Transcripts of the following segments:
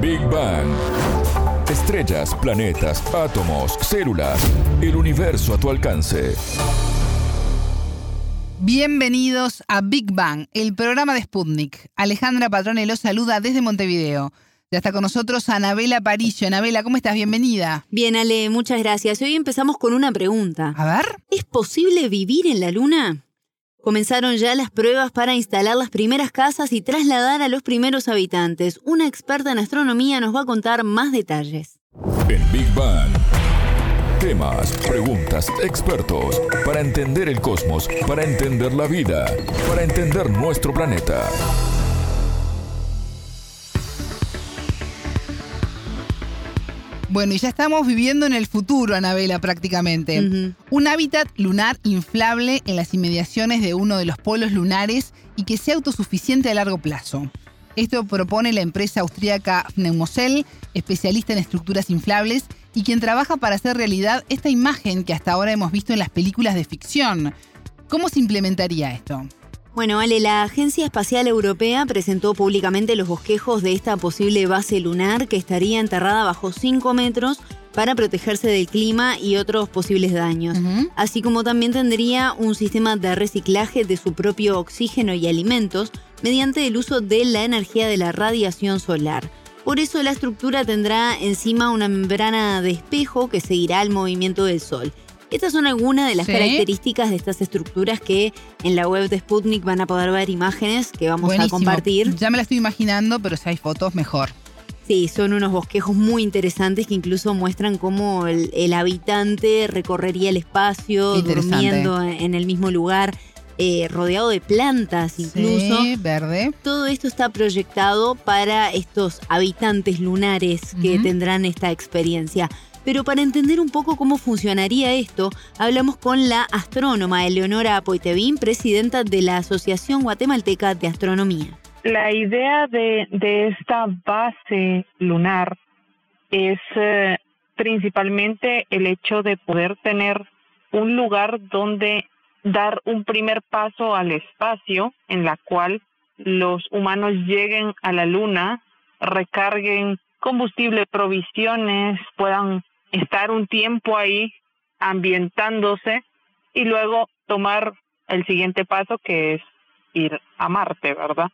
Big Bang. Estrellas, planetas, átomos, células, el universo a tu alcance. Bienvenidos a Big Bang, el programa de Sputnik. Alejandra Patrone los saluda desde Montevideo. Ya está con nosotros Anabela Parillo. Anabela, ¿cómo estás? Bienvenida. Bien, Ale, muchas gracias. Hoy empezamos con una pregunta. A ver. ¿Es posible vivir en la Luna? Comenzaron ya las pruebas para instalar las primeras casas y trasladar a los primeros habitantes. Una experta en astronomía nos va a contar más detalles. En Big Bang. Temas, preguntas, expertos. Para entender el cosmos, para entender la vida, para entender nuestro planeta. Bueno, y ya estamos viviendo en el futuro, Anabela, prácticamente. Un hábitat lunar inflable en las inmediaciones de uno de los polos lunares y que sea autosuficiente a largo plazo. Esto propone la empresa austríaca Pneumocell, especialista en estructuras inflables y quien trabaja para hacer realidad esta imagen que hasta ahora hemos visto en las películas de ficción. ¿Cómo se implementaría esto? Bueno, Ale, la Agencia Espacial Europea presentó públicamente los bosquejos de esta posible base lunar que estaría enterrada bajo 5 metros para protegerse del clima y otros posibles daños. Así como también tendría un sistema de reciclaje de su propio oxígeno y alimentos mediante el uso de la energía de la radiación solar. Por eso la estructura tendrá encima una membrana de espejo que seguirá el movimiento del Sol. Estas son algunas de las Sí. características de estas estructuras que en la web de Sputnik van a poder ver imágenes que vamos a compartir. Ya me la estoy imaginando, pero si hay fotos, mejor. Sí, son unos bosquejos muy interesantes que incluso muestran cómo el, el habitante recorrería el espacio, durmiendo en el mismo lugar, eh, rodeado de plantas incluso. Sí, verde. Todo esto está proyectado para estos habitantes lunares que tendrán esta experiencia. Pero para entender un poco cómo funcionaría esto, hablamos con la astrónoma Eleonora Poitevin, presidenta de la Asociación Guatemalteca de Astronomía. La idea de, de esta base lunar es eh, principalmente el hecho de poder tener un lugar donde dar un primer paso al espacio en la cual los humanos lleguen a la luna, recarguen combustible, provisiones, puedan estar un tiempo ahí ambientándose y luego tomar el siguiente paso que es ir a Marte, ¿verdad?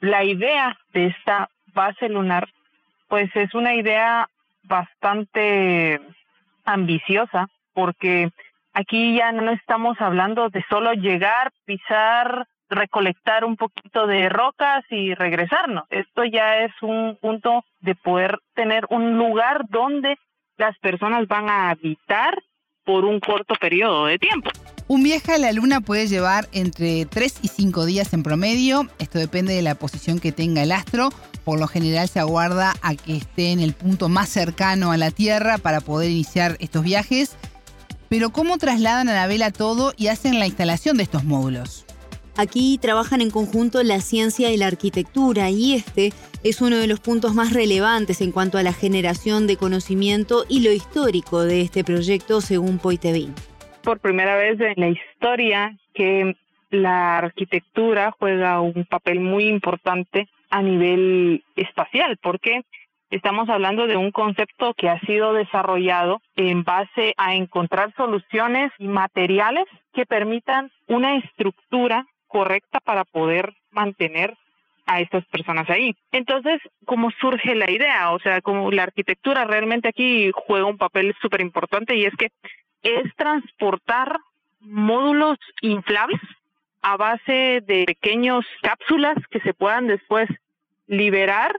La idea de esta base lunar, pues es una idea bastante ambiciosa, porque aquí ya no estamos hablando de solo llegar, pisar, recolectar un poquito de rocas y regresarnos. Esto ya es un punto de poder tener un lugar donde las personas van a habitar por un corto periodo de tiempo. Un viaje a la Luna puede llevar entre 3 y 5 días en promedio. Esto depende de la posición que tenga el astro. Por lo general se aguarda a que esté en el punto más cercano a la Tierra para poder iniciar estos viajes. Pero ¿cómo trasladan a la vela todo y hacen la instalación de estos módulos? Aquí trabajan en conjunto la ciencia y la arquitectura y este es uno de los puntos más relevantes en cuanto a la generación de conocimiento y lo histórico de este proyecto según Poitevin. por primera vez en la historia que la arquitectura juega un papel muy importante a nivel espacial, porque estamos hablando de un concepto que ha sido desarrollado en base a encontrar soluciones y materiales que permitan una estructura correcta para poder mantener a estas personas ahí. Entonces, ¿cómo surge la idea? O sea, como la arquitectura realmente aquí juega un papel súper importante y es que es transportar módulos inflables a base de pequeños cápsulas que se puedan después liberar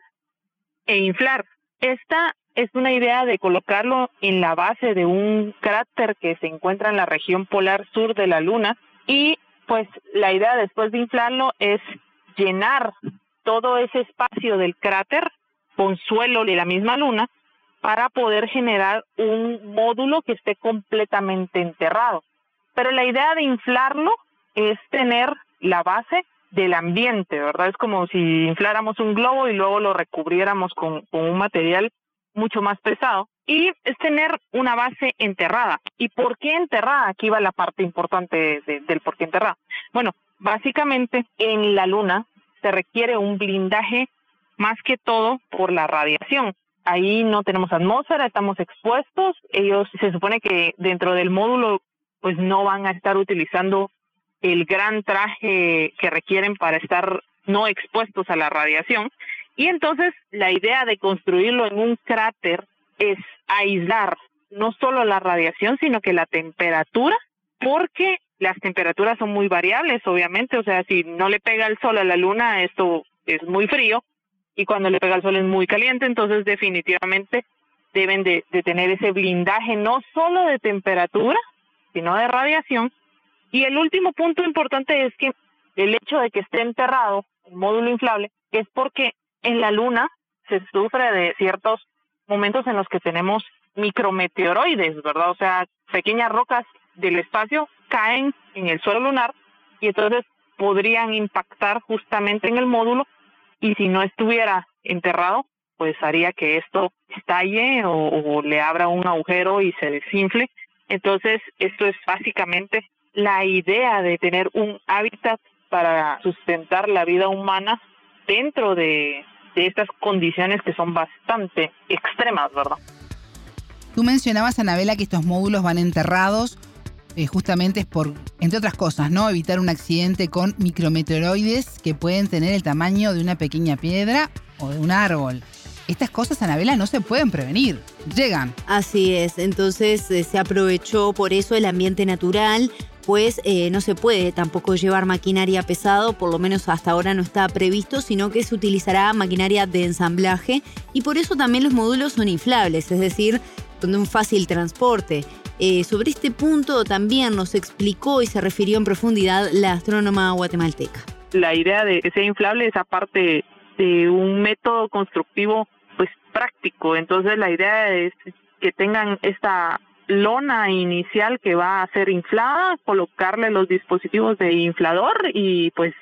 e inflar. Esta es una idea de colocarlo en la base de un cráter que se encuentra en la región polar sur de la Luna y pues la idea después de inflarlo es llenar todo ese espacio del cráter con suelo de la misma Luna para poder generar un módulo que esté completamente enterrado. Pero la idea de inflarlo es tener la base del ambiente, ¿verdad? Es como si infláramos un globo y luego lo recubriéramos con, con un material mucho más pesado. Y es tener una base enterrada. ¿Y por qué enterrada? Aquí va la parte importante de- de- del por qué enterrada. Bueno, básicamente en la Luna se requiere un blindaje más que todo por la radiación. Ahí no tenemos atmósfera, estamos expuestos. Ellos se supone que dentro del módulo pues no van a estar utilizando el gran traje que requieren para estar no expuestos a la radiación. Y entonces la idea de construirlo en un cráter es aislar no solo la radiación, sino que la temperatura, porque las temperaturas son muy variables, obviamente, o sea, si no le pega el sol a la luna, esto es muy frío, y cuando le pega el sol es muy caliente, entonces definitivamente deben de, tener ese blindaje no solo de temperatura, sino de radiación. Y el último punto importante es que el hecho de que esté enterrado el módulo inflable es porque en la luna se sufre de ciertos momentos en los que tenemos micrometeoroides, ¿verdad? O sea, pequeñas rocas del espacio caen en el suelo lunar y entonces podrían impactar justamente en el módulo y si no estuviera enterrado, pues haría que esto estalle o, le abra un agujero y se desinfle. Entonces, esto es básicamente la idea de tener un hábitat para sustentar la vida humana dentro de, de estas condiciones que son bastante extremas, ¿verdad? Tú mencionabas, Anabela, que estos módulos van enterrados eh, justamente es por, entre otras cosas, ¿no? Evitar un accidente con micrometeoroides que pueden tener el tamaño de una pequeña piedra o de un árbol. Estas cosas, Anabela, no se pueden prevenir, llegan. Así es, entonces eh, se aprovechó por eso el ambiente natural, pues eh, no se puede tampoco llevar maquinaria pesado, por lo menos hasta ahora no está previsto, sino que se utilizará maquinaria de ensamblaje y por eso también los módulos son inflables, es decir, de un fácil transporte. Eh, sobre este punto también nos explicó y se refirió en profundidad la astrónoma guatemalteca. La idea de que sea inflable es aparte de un método constructivo pues práctico, entonces la idea es que tengan esta lona inicial que va a ser inflada, colocarle los dispositivos de inflador y pues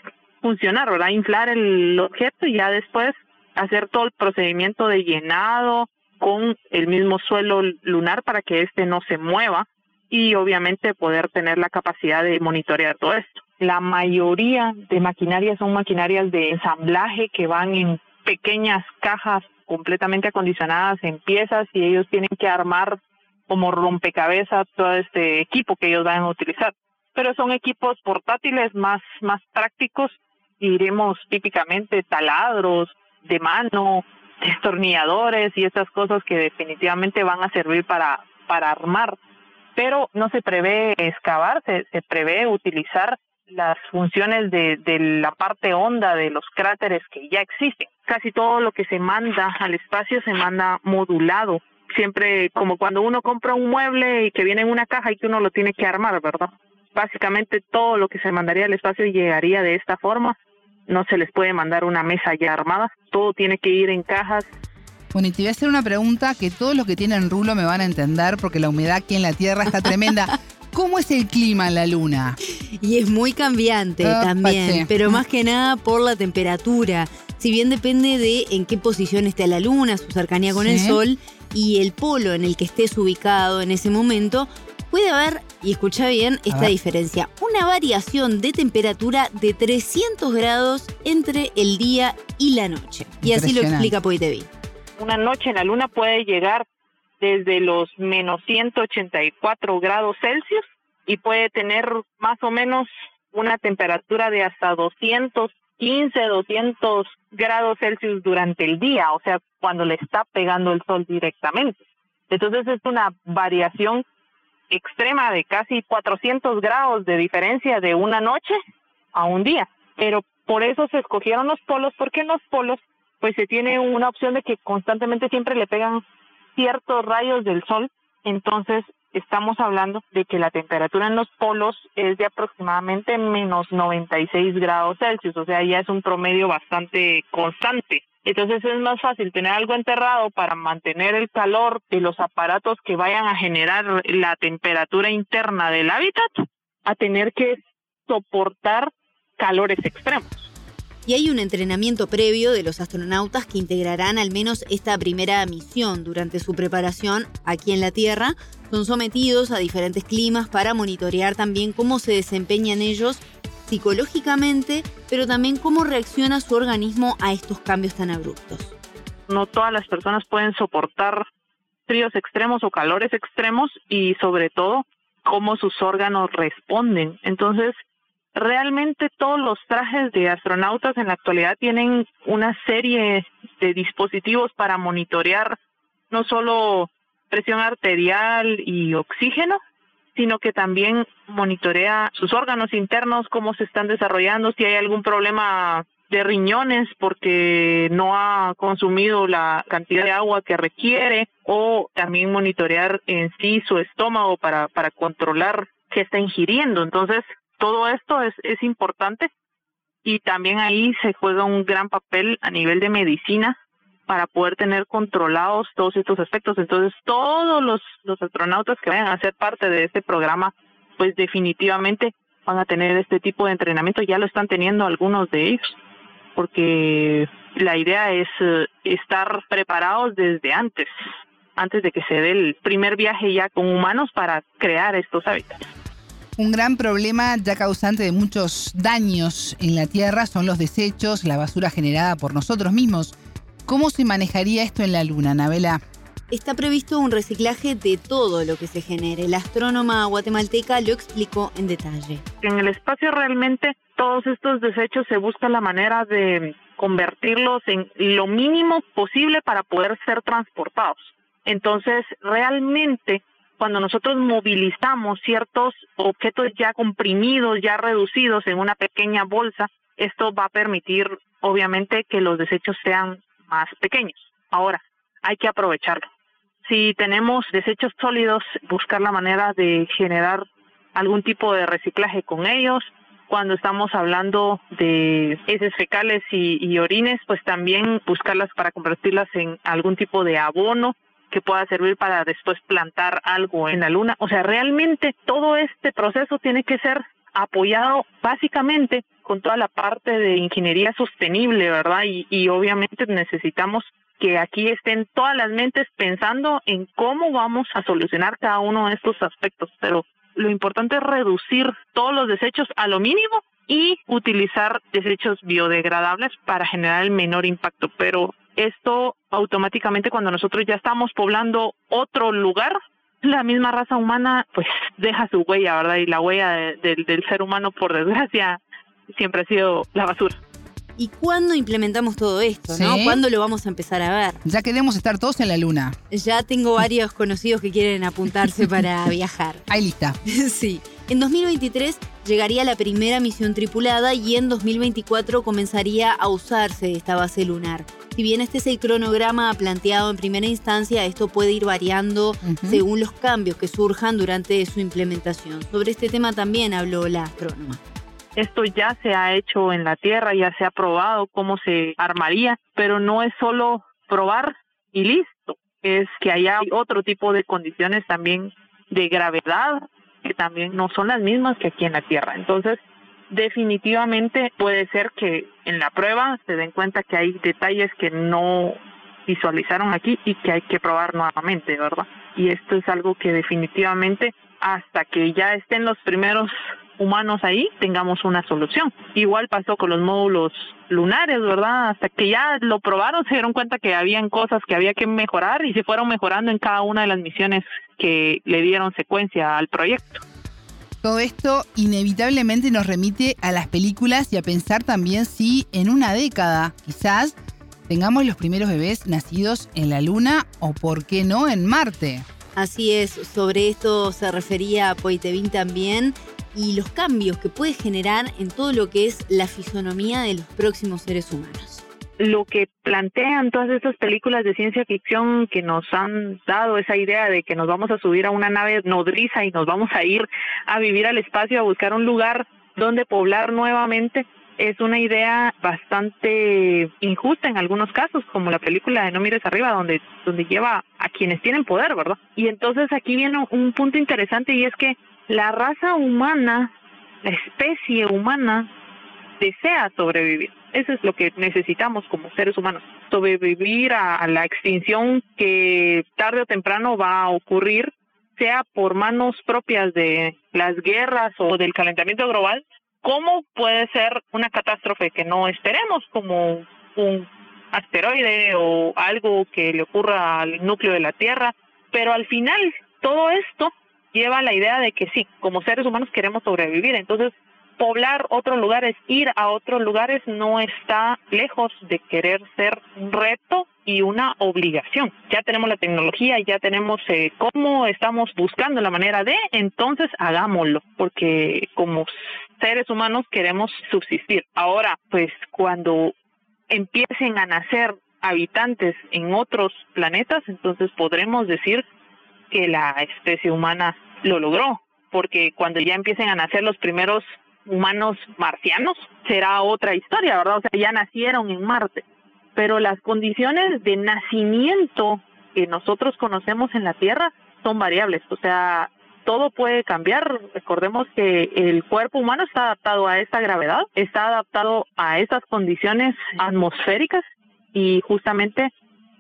funcionar, ¿verdad? Inflar el objeto y ya después hacer todo el procedimiento de llenado, con el mismo suelo lunar para que éste no se mueva y obviamente poder tener la capacidad de monitorear todo esto. La mayoría de maquinarias son maquinarias de ensamblaje que van en pequeñas cajas completamente acondicionadas en piezas y ellos tienen que armar como rompecabezas todo este equipo que ellos van a utilizar. Pero son equipos portátiles más, más prácticos, diremos típicamente taladros de mano, destornilladores y estas cosas que definitivamente van a servir para, para armar, pero no se prevé excavar, se, se prevé utilizar las funciones de, de la parte honda de los cráteres que ya existen. Casi todo lo que se manda al espacio se manda modulado, siempre como cuando uno compra un mueble y que viene en una caja y que uno lo tiene que armar, ¿verdad? Básicamente todo lo que se mandaría al espacio llegaría de esta forma no se les puede mandar una mesa ya armada, todo tiene que ir en cajas. Bueno, y te voy a hacer una pregunta que todos los que tienen rulo me van a entender porque la humedad aquí en la Tierra está tremenda. ¿Cómo es el clima en la Luna? Y es muy cambiante también, pero más que nada por la temperatura. Si bien depende de en qué posición esté la Luna, su cercanía con el Sol y el polo en el que estés ubicado en ese momento, puede haber, y escucha bien, esta diferencia, una variación de temperatura de 300 grados entre el día y la noche. Y así lo explica Poitevi. Una noche en la luna puede llegar desde los menos 184 grados Celsius y puede tener más o menos una temperatura de hasta 215, 200 grados Celsius durante el día, o sea, cuando le está pegando el sol directamente. Entonces es una variación extrema de casi 400 grados de diferencia de una noche a un día. Pero por eso se escogieron los polos, porque en los polos pues se tiene una opción de que constantemente siempre le pegan ciertos rayos del sol, entonces estamos hablando de que la temperatura en los polos es de aproximadamente menos 96 grados Celsius, o sea, ya es un promedio bastante constante. Entonces es más fácil tener algo enterrado para mantener el calor de los aparatos que vayan a generar la temperatura interna del hábitat a tener que soportar calores extremos. Y hay un entrenamiento previo de los astronautas que integrarán al menos esta primera misión durante su preparación aquí en la Tierra. Son sometidos a diferentes climas para monitorear también cómo se desempeñan ellos psicológicamente, pero también cómo reacciona su organismo a estos cambios tan abruptos. No todas las personas pueden soportar fríos extremos o calores extremos y sobre todo cómo sus órganos responden. Entonces, realmente todos los trajes de astronautas en la actualidad tienen una serie de dispositivos para monitorear no solo presión arterial y oxígeno, sino que también monitorea sus órganos internos, cómo se están desarrollando, si hay algún problema de riñones porque no ha consumido la cantidad de agua que requiere o también monitorear en sí su estómago para, para controlar qué está ingiriendo. Entonces, todo esto es, es importante y también ahí se juega un gran papel a nivel de medicina para poder tener controlados todos estos aspectos. Entonces, todos los, astronautas que vayan a ser parte de este programa, pues definitivamente van a tener este tipo de entrenamiento, ya lo están teniendo algunos de ellos, porque la idea es eh, estar preparados desde antes, antes de que se dé el primer viaje ya con humanos para crear estos hábitats. Un gran problema ya causante de muchos daños en la Tierra son los desechos, la basura generada por nosotros mismos. ¿Cómo se manejaría esto en la Luna, Nabela? Está previsto un reciclaje de todo lo que se genere. La astrónoma guatemalteca lo explicó en detalle. En el espacio realmente todos estos desechos se busca la manera de convertirlos en lo mínimo posible para poder ser transportados. Entonces, realmente, cuando nosotros movilizamos ciertos objetos ya comprimidos, ya reducidos en una pequeña bolsa, esto va a permitir, obviamente, que los desechos sean más pequeños. Ahora, hay que aprovecharlo. Si tenemos desechos sólidos, buscar la manera de generar algún tipo de reciclaje con ellos. Cuando estamos hablando de heces fecales y, orines, pues también buscarlas para convertirlas en algún tipo de abono que pueda servir para después plantar algo en la luna. O sea, realmente todo este proceso tiene que ser apoyado básicamente con toda la parte de ingeniería sostenible, ¿verdad? Y, y obviamente necesitamos que aquí estén todas las mentes pensando en cómo vamos a solucionar cada uno de estos aspectos, pero lo importante es reducir todos los desechos a lo mínimo y utilizar desechos biodegradables para generar el menor impacto. Pero esto automáticamente cuando nosotros ya estamos poblando otro lugar, la misma raza humana pues deja su huella, ¿verdad? Y la huella del ser humano, por desgracia, siempre ha sido la basura. ¿Y cuándo implementamos todo esto? ¿no? ¿Cuándo lo vamos a empezar a ver? Ya queremos estar todos en la luna. Ya tengo varios conocidos que quieren apuntarse para viajar. Ahí lista. sí. En 2023 llegaría la primera misión tripulada y en 2024 comenzaría a usarse esta base lunar. Si bien este es el cronograma planteado en primera instancia, esto puede ir variando según los cambios que surjan durante su implementación. Sobre este tema también habló la astrónoma. Esto ya se ha hecho en la Tierra, ya se ha probado cómo se armaría, pero no es solo probar y listo, es que haya otro tipo de condiciones también de gravedad que también no son las mismas que aquí en la Tierra. Entonces, definitivamente puede ser que en la prueba se den cuenta que hay detalles que no visualizaron aquí y que hay que probar nuevamente, ¿verdad? Y esto es algo que definitivamente hasta que ya estén los primeros humanos ahí tengamos una solución. Igual pasó con los módulos lunares, ¿verdad? Hasta que ya lo probaron, se dieron cuenta que habían cosas que había que mejorar y se fueron mejorando en cada una de las misiones que le dieron secuencia al proyecto. Todo esto inevitablemente nos remite a las películas y a pensar también si en una década quizás tengamos los primeros bebés nacidos en la Luna o por qué no en Marte. Así es, sobre esto se refería Poitevin también y los cambios que puede generar en todo lo que es la fisonomía de los próximos seres humanos. Lo que plantean todas estas películas de ciencia ficción que nos han dado esa idea de que nos vamos a subir a una nave nodriza y nos vamos a ir a vivir al espacio, a buscar un lugar donde poblar nuevamente, es una idea bastante injusta en algunos casos, como la película de No mires arriba, donde, donde lleva a quienes tienen poder, ¿verdad? Y entonces aquí viene un punto interesante y es que la raza humana, la especie humana, desea sobrevivir. Eso es lo que necesitamos como seres humanos, sobrevivir a, la extinción que tarde o temprano va a ocurrir, sea por manos propias de las guerras o del calentamiento global, ¿Cómo puede ser una catástrofe que no esperemos, como un asteroide o algo que le ocurra al núcleo de la Tierra? Pero al final, todo esto lleva a la idea de que sí, como seres humanos queremos sobrevivir. Entonces, poblar otros lugares, ir a otros lugares, no está lejos de querer ser un reto y una obligación. Ya tenemos la tecnología, ya tenemos eh, cómo estamos buscando la manera de, entonces hagámoslo, porque como seres humanos queremos subsistir. Ahora, pues cuando empiecen a nacer habitantes en otros planetas, entonces podremos decir que la especie humana lo logró, porque cuando ya empiecen a nacer los primeros humanos marcianos, será otra historia, ¿verdad? O sea, ya nacieron en Marte, pero las condiciones de nacimiento que nosotros conocemos en la Tierra son variables, o sea, todo puede cambiar. Recordemos que el cuerpo humano está adaptado a esta gravedad, está adaptado a estas condiciones atmosféricas y justamente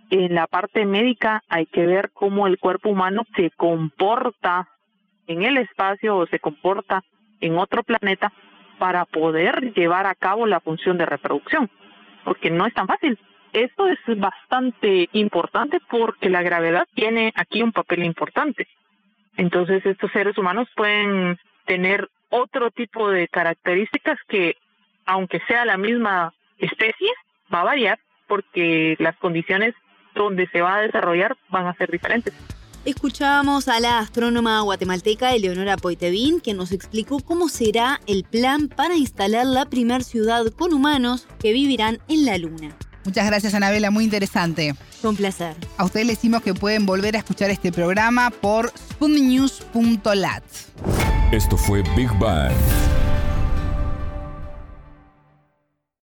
en la parte médica hay que ver cómo el cuerpo humano se comporta en el espacio o se comporta en otro planeta para poder llevar a cabo la función de reproducción, porque no es tan fácil. Esto es bastante importante porque la gravedad tiene aquí un papel importante. Entonces estos seres humanos pueden tener otro tipo de características que, aunque sea la misma especie, va a variar porque las condiciones donde se va a desarrollar van a ser diferentes. Escuchábamos a la astrónoma guatemalteca Eleonora Poitevin, que nos explicó cómo será el plan para instalar la primer ciudad con humanos que vivirán en la Luna. Muchas gracias, Anabela, muy interesante. Con placer. A ustedes les decimos que pueden volver a escuchar este programa por spunnews.lat. Esto fue Big Bang.